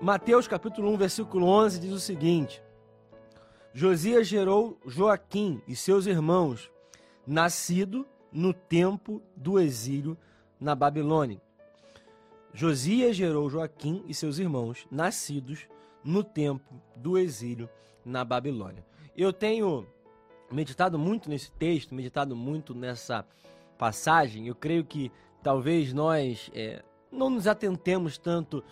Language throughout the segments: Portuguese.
Mateus capítulo 1, versículo 11 diz o seguinte: Josias gerou Joaquim e seus irmãos, nascido no tempo do exílio na Babilônia. Josias gerou Joaquim e seus irmãos, nascidos no tempo do exílio na Babilônia. Eu tenho meditado muito nesse texto, meditado muito nessa passagem. Eu creio que talvez nós é, não nos atentemos tanto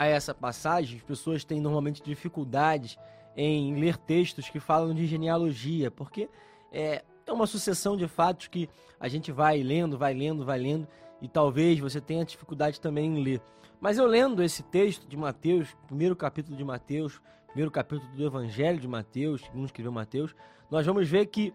a essa passagem. As pessoas têm normalmente dificuldades em ler textos que falam de genealogia, porque é, é uma sucessão de fatos que a gente vai lendo, vai lendo, vai lendo, e talvez você tenha dificuldade também em ler. Mas eu lendo esse texto de Mateus, primeiro capítulo de Mateus, primeiro capítulo do Evangelho de Mateus, segundo escreveu Mateus, nós vamos ver que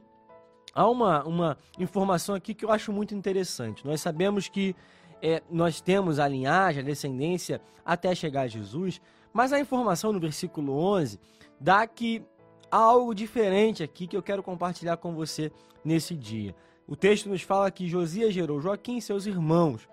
há uma, uma informação aqui que eu acho muito interessante. Nós sabemos que é, nós temos a linhagem, a descendência até chegar a Jesus, mas a informação no versículo 11 dá que há algo diferente aqui que eu quero compartilhar com você nesse dia. O texto nos fala que Josias gerou Joaquim e seus irmãos.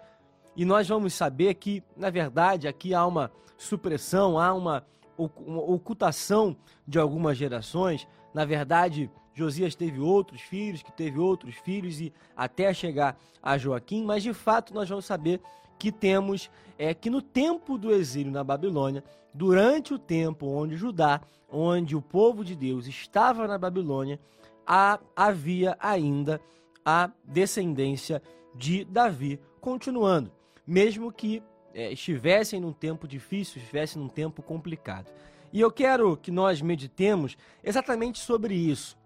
E nós vamos saber que, na verdade, aqui há uma supressão, há uma, uma ocultação de algumas gerações. Na verdade, Josias teve outros filhos, que teve outros filhos, e até chegar a Joaquim, mas de fato nós vamos saber que temos é que no tempo do exílio na Babilônia, durante o tempo onde Judá, onde o povo de Deus estava na Babilônia, havia ainda a descendência de Davi continuando, mesmo que é, estivessem num tempo difícil, estivessem num tempo complicado. E eu quero que nós meditemos exatamente sobre isso.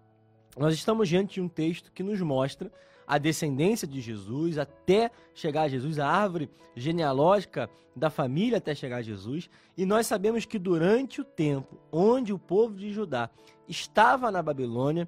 Nós estamos diante de um texto que nos mostra a descendência de Jesus até chegar a Jesus, a árvore genealógica da família até chegar a Jesus, e nós sabemos que durante o tempo onde o povo de Judá estava na Babilônia,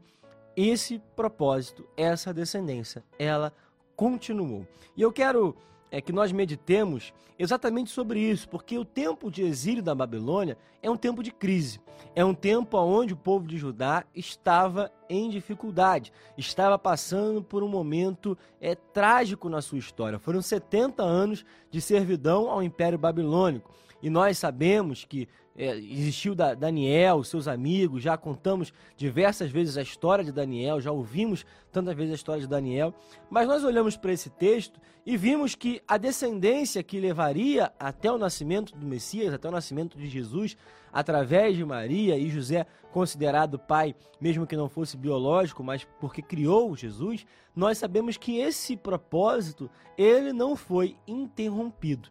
esse propósito, essa descendência, ela continuou. E eu quero é que nós meditemos exatamente sobre isso, porque o tempo de exílio da Babilônia é um tempo de crise, é um tempo onde o povo de Judá estava em dificuldade, estava passando por um momento é, trágico na sua história. Foram 70 anos de servidão ao Império Babilônico. E nós sabemos que é, existiu da, Daniel, seus amigos, já contamos diversas vezes a história de Daniel, já ouvimos tantas vezes a história de Daniel, mas nós olhamos para esse texto e vimos que a descendência que levaria até o nascimento do Messias, até o nascimento de Jesus, através de Maria e José, considerado pai, mesmo que não fosse biológico, mas porque criou Jesus, nós sabemos que esse propósito ele não foi interrompido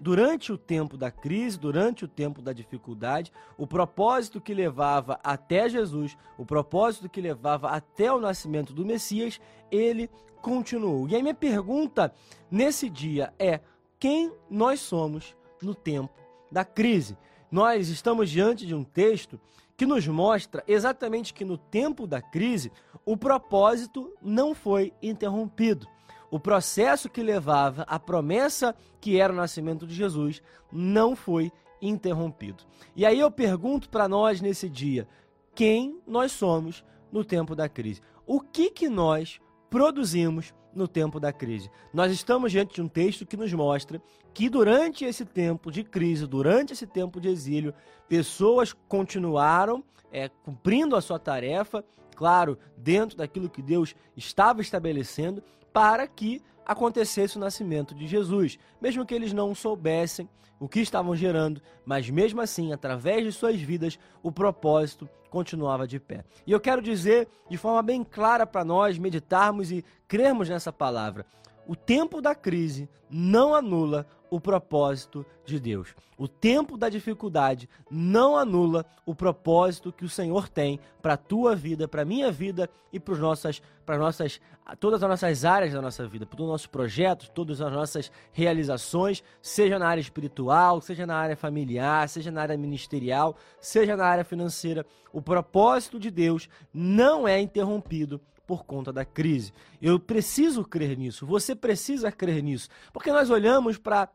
durante o tempo da crise, durante o tempo da dificuldade, o propósito que levava até Jesus, o propósito que levava até o nascimento do Messias, ele continuou. E a minha pergunta nesse dia é: quem nós somos no tempo da crise? Nós estamos diante de um texto que nos mostra exatamente que no tempo da crise o propósito não foi interrompido o processo que levava à promessa que era o nascimento de Jesus não foi interrompido. E aí eu pergunto para nós nesse dia, quem nós somos no tempo da crise? O que que nós produzimos no tempo da crise? Nós estamos diante de um texto que nos mostra que durante esse tempo de crise, durante esse tempo de exílio, pessoas continuaram é, cumprindo a sua tarefa, claro, dentro daquilo que Deus estava estabelecendo, para que acontecesse o nascimento de Jesus, mesmo que eles não soubessem o que estavam gerando, mas mesmo assim, através de suas vidas, o propósito continuava de pé. E eu quero dizer de forma bem clara para nós meditarmos e crermos nessa palavra: o tempo da crise não anula o propósito de Deus. O tempo da dificuldade não anula o propósito que o Senhor tem para a tua vida, para a minha vida e para nossas, para nossas, todas as nossas áreas da nossa vida, para todos os nossos projetos, todas as nossas realizações, seja na área espiritual, seja na área familiar, seja na área ministerial, seja na área financeira. O propósito de Deus não é interrompido por conta da crise. Eu preciso crer nisso, você precisa crer nisso, porque nós olhamos para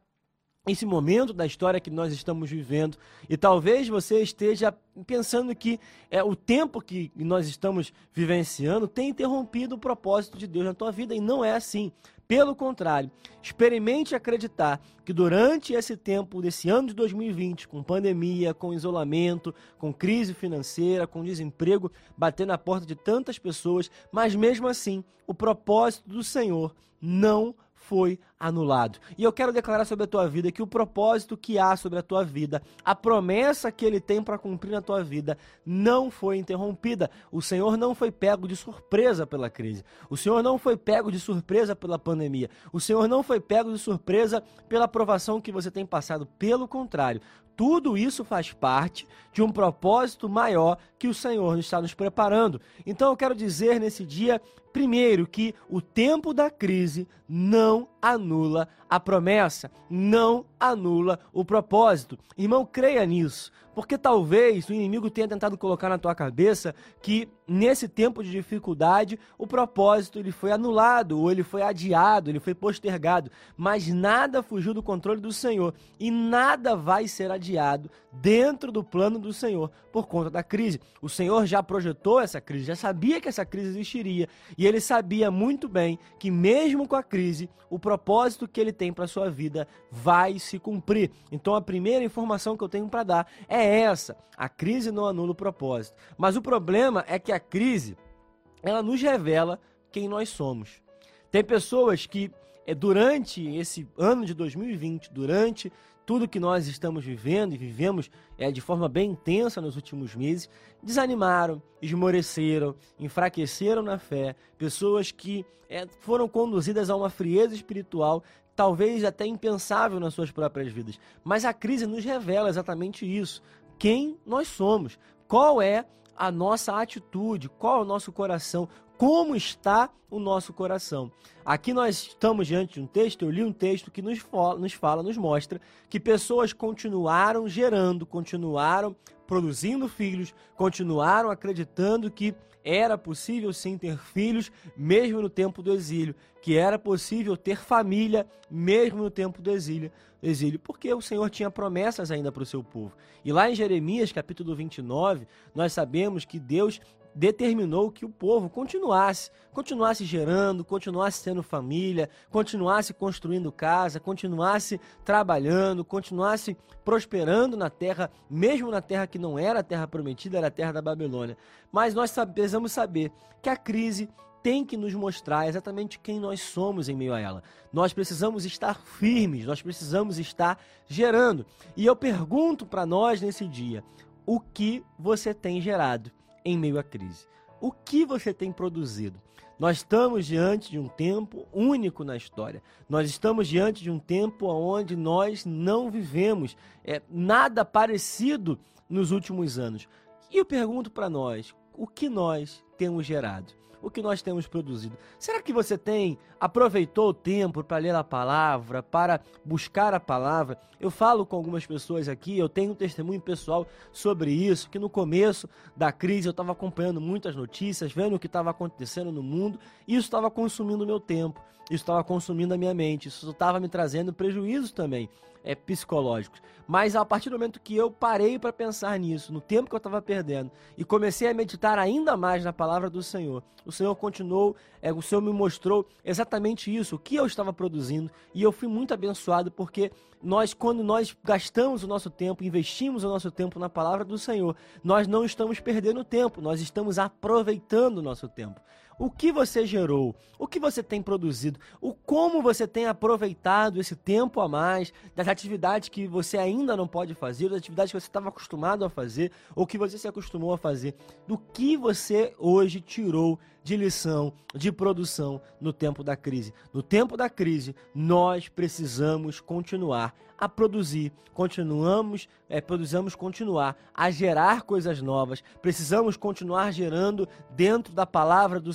esse momento da história que nós estamos vivendo e talvez você esteja pensando que é o tempo que nós estamos vivenciando tem interrompido o propósito de Deus na tua vida e não é assim. Pelo contrário, experimente acreditar que durante esse tempo desse ano de 2020, com pandemia, com isolamento, com crise financeira, com desemprego batendo na porta de tantas pessoas, mas mesmo assim, o propósito do Senhor não foi anulado. E eu quero declarar sobre a tua vida que o propósito que há sobre a tua vida, a promessa que ele tem para cumprir na tua vida, não foi interrompida. O Senhor não foi pego de surpresa pela crise. O Senhor não foi pego de surpresa pela pandemia. O Senhor não foi pego de surpresa pela provação que você tem passado. Pelo contrário, tudo isso faz parte de um propósito maior que o Senhor está nos preparando. Então eu quero dizer nesse dia, primeiro, que o tempo da crise não anula a promessa, não anula o propósito. Irmão, creia nisso, porque talvez o inimigo tenha tentado colocar na tua cabeça que nesse tempo de dificuldade o propósito ele foi anulado, ou ele foi adiado, ele foi postergado, mas nada fugiu do controle do Senhor e nada vai ser adiado dentro do plano do Senhor por conta da crise. O Senhor já projetou essa crise, já sabia que essa crise existiria e ele sabia muito bem que mesmo com a crise, o propósito que ele tem para sua vida vai se cumprir. Então a primeira informação que eu tenho para dar é essa: a crise não anula o propósito. Mas o problema é que a crise ela nos revela quem nós somos. Tem pessoas que é, durante esse ano de 2020, durante tudo que nós estamos vivendo e vivemos é, de forma bem intensa nos últimos meses, desanimaram, esmoreceram, enfraqueceram na fé, pessoas que é, foram conduzidas a uma frieza espiritual talvez até impensável nas suas próprias vidas. Mas a crise nos revela exatamente isso. Quem nós somos, qual é a nossa atitude, qual é o nosso coração, como está o nosso coração. Aqui nós estamos diante de um texto, eu li um texto que nos fala, nos, fala, nos mostra que pessoas continuaram gerando, continuaram produzindo filhos, continuaram acreditando que era possível sim ter filhos, mesmo no tempo do exílio, que era possível ter família, mesmo no tempo do exílio, exílio porque o Senhor tinha promessas ainda para o seu povo. E lá em Jeremias, capítulo 29, nós sabemos que Deus determinou que o povo continuasse, continuasse gerando, continuasse tendo família, continuasse construindo casa, continuasse trabalhando, continuasse prosperando na terra, mesmo na terra que não era a terra prometida, era a terra da Babilônia. Mas nós precisamos saber que a crise tem que nos mostrar exatamente quem nós somos em meio a ela. Nós precisamos estar firmes, nós precisamos estar gerando. E eu pergunto para nós nesse dia: o que você tem gerado? Em meio à crise. O que você tem produzido? Nós estamos diante de um tempo único na história. Nós estamos diante de um tempo onde nós não vivemos é, nada parecido nos últimos anos. E eu pergunto para nós: o que nós temos gerado? O que nós temos produzido. Será que você tem aproveitou o tempo para ler a palavra, para buscar a palavra? Eu falo com algumas pessoas aqui, eu tenho um testemunho pessoal sobre isso, que no começo da crise eu estava acompanhando muitas notícias, vendo o que estava acontecendo no mundo, e isso estava consumindo o meu tempo, isso estava consumindo a minha mente, isso estava me trazendo prejuízos também é, psicológicos. Mas a partir do momento que eu parei para pensar nisso, no tempo que eu estava perdendo, e comecei a meditar ainda mais na palavra do Senhor, o Senhor continuou, é, o Senhor me mostrou exatamente isso, o que eu estava produzindo, e eu fui muito abençoado porque nós, quando nós gastamos o nosso tempo, investimos o nosso tempo na palavra do Senhor, nós não estamos perdendo tempo, nós estamos aproveitando o nosso tempo o que você gerou, o que você tem produzido, o como você tem aproveitado esse tempo a mais das atividades que você ainda não pode fazer, das atividades que você estava acostumado a fazer ou que você se acostumou a fazer, do que você hoje tirou de lição, de produção no tempo da crise. No tempo da crise, nós precisamos continuar a produzir, continuamos, é, precisamos continuar a gerar coisas novas, precisamos continuar gerando dentro da palavra do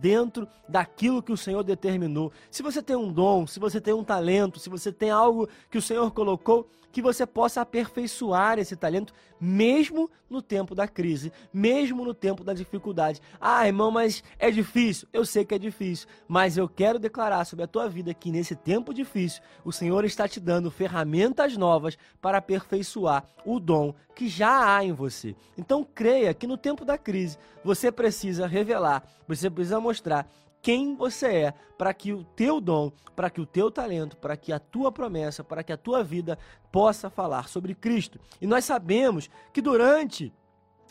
dentro daquilo que o Senhor determinou. Se você tem um dom, se você tem um talento, se você tem algo que o Senhor colocou, que você possa aperfeiçoar esse talento, mesmo no tempo da crise, mesmo no tempo da dificuldade. Ah, irmão, mas é difícil. Eu sei que é difícil, mas eu quero declarar sobre a tua vida que nesse tempo difícil, o Senhor está te dando ferramentas novas para aperfeiçoar o dom que já há em você. Então creia que no tempo da crise, você precisa revelar, você precisa mostrar quem você é, para que o teu dom, para que o teu talento, para que a tua promessa, para que a tua vida possa falar sobre Cristo. E nós sabemos que durante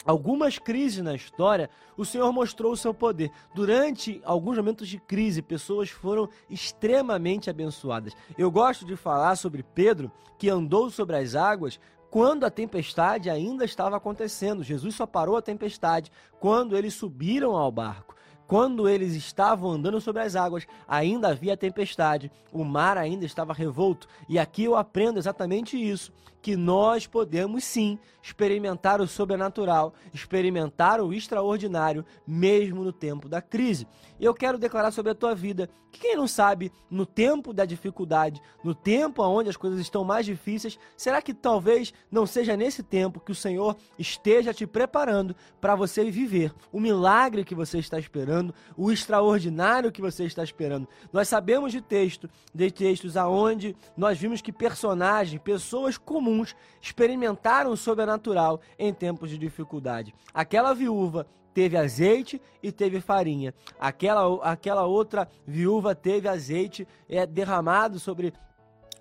algumas crises na história, o Senhor mostrou o seu poder. Durante alguns momentos de crise, pessoas foram extremamente abençoadas. Eu gosto de falar sobre Pedro, que andou sobre as águas quando a tempestade ainda estava acontecendo. Jesus só parou a tempestade quando eles subiram ao barco. Quando eles estavam andando sobre as águas, ainda havia tempestade, o mar ainda estava revolto. E aqui eu aprendo exatamente isso: que nós podemos sim experimentar o sobrenatural, experimentar o extraordinário, mesmo no tempo da crise. E eu quero declarar sobre a tua vida que quem não sabe, no tempo da dificuldade, no tempo onde as coisas estão mais difíceis, será que talvez não seja nesse tempo que o Senhor esteja te preparando para você viver o milagre que você está esperando, o extraordinário que você está esperando? Nós sabemos de texto, de textos aonde nós vimos que personagens, pessoas comuns experimentaram o sobrenatural em tempos de dificuldade. Aquela viúva teve azeite e teve farinha. Aquela, aquela outra viúva teve azeite é, derramado sobre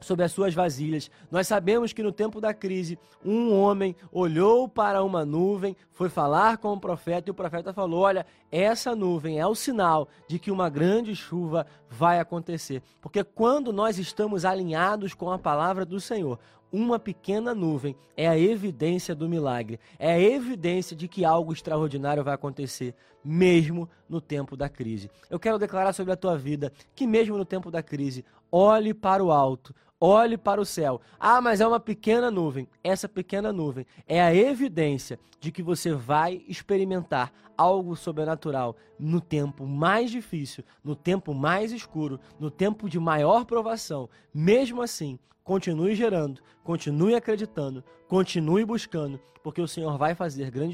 sobre as suas vasilhas. Nós sabemos que no tempo da crise, um homem olhou para uma nuvem, foi falar com o profeta e o profeta falou: Olha, essa nuvem é o sinal de que uma grande chuva vai acontecer. Porque quando nós estamos alinhados com a palavra do Senhor, uma pequena nuvem é a evidência do milagre, é a evidência de que algo extraordinário vai acontecer, mesmo no tempo da crise. Eu quero declarar sobre a tua vida que, mesmo no tempo da crise, olhe para o alto, olhe para o céu. Ah, mas é uma pequena nuvem. Essa pequena nuvem é a evidência de que você vai experimentar algo sobrenatural no tempo mais difícil, no tempo mais escuro, no tempo de maior provação. Mesmo assim, continue gerando, continue acreditando, continue buscando, porque o Senhor vai fazer grandes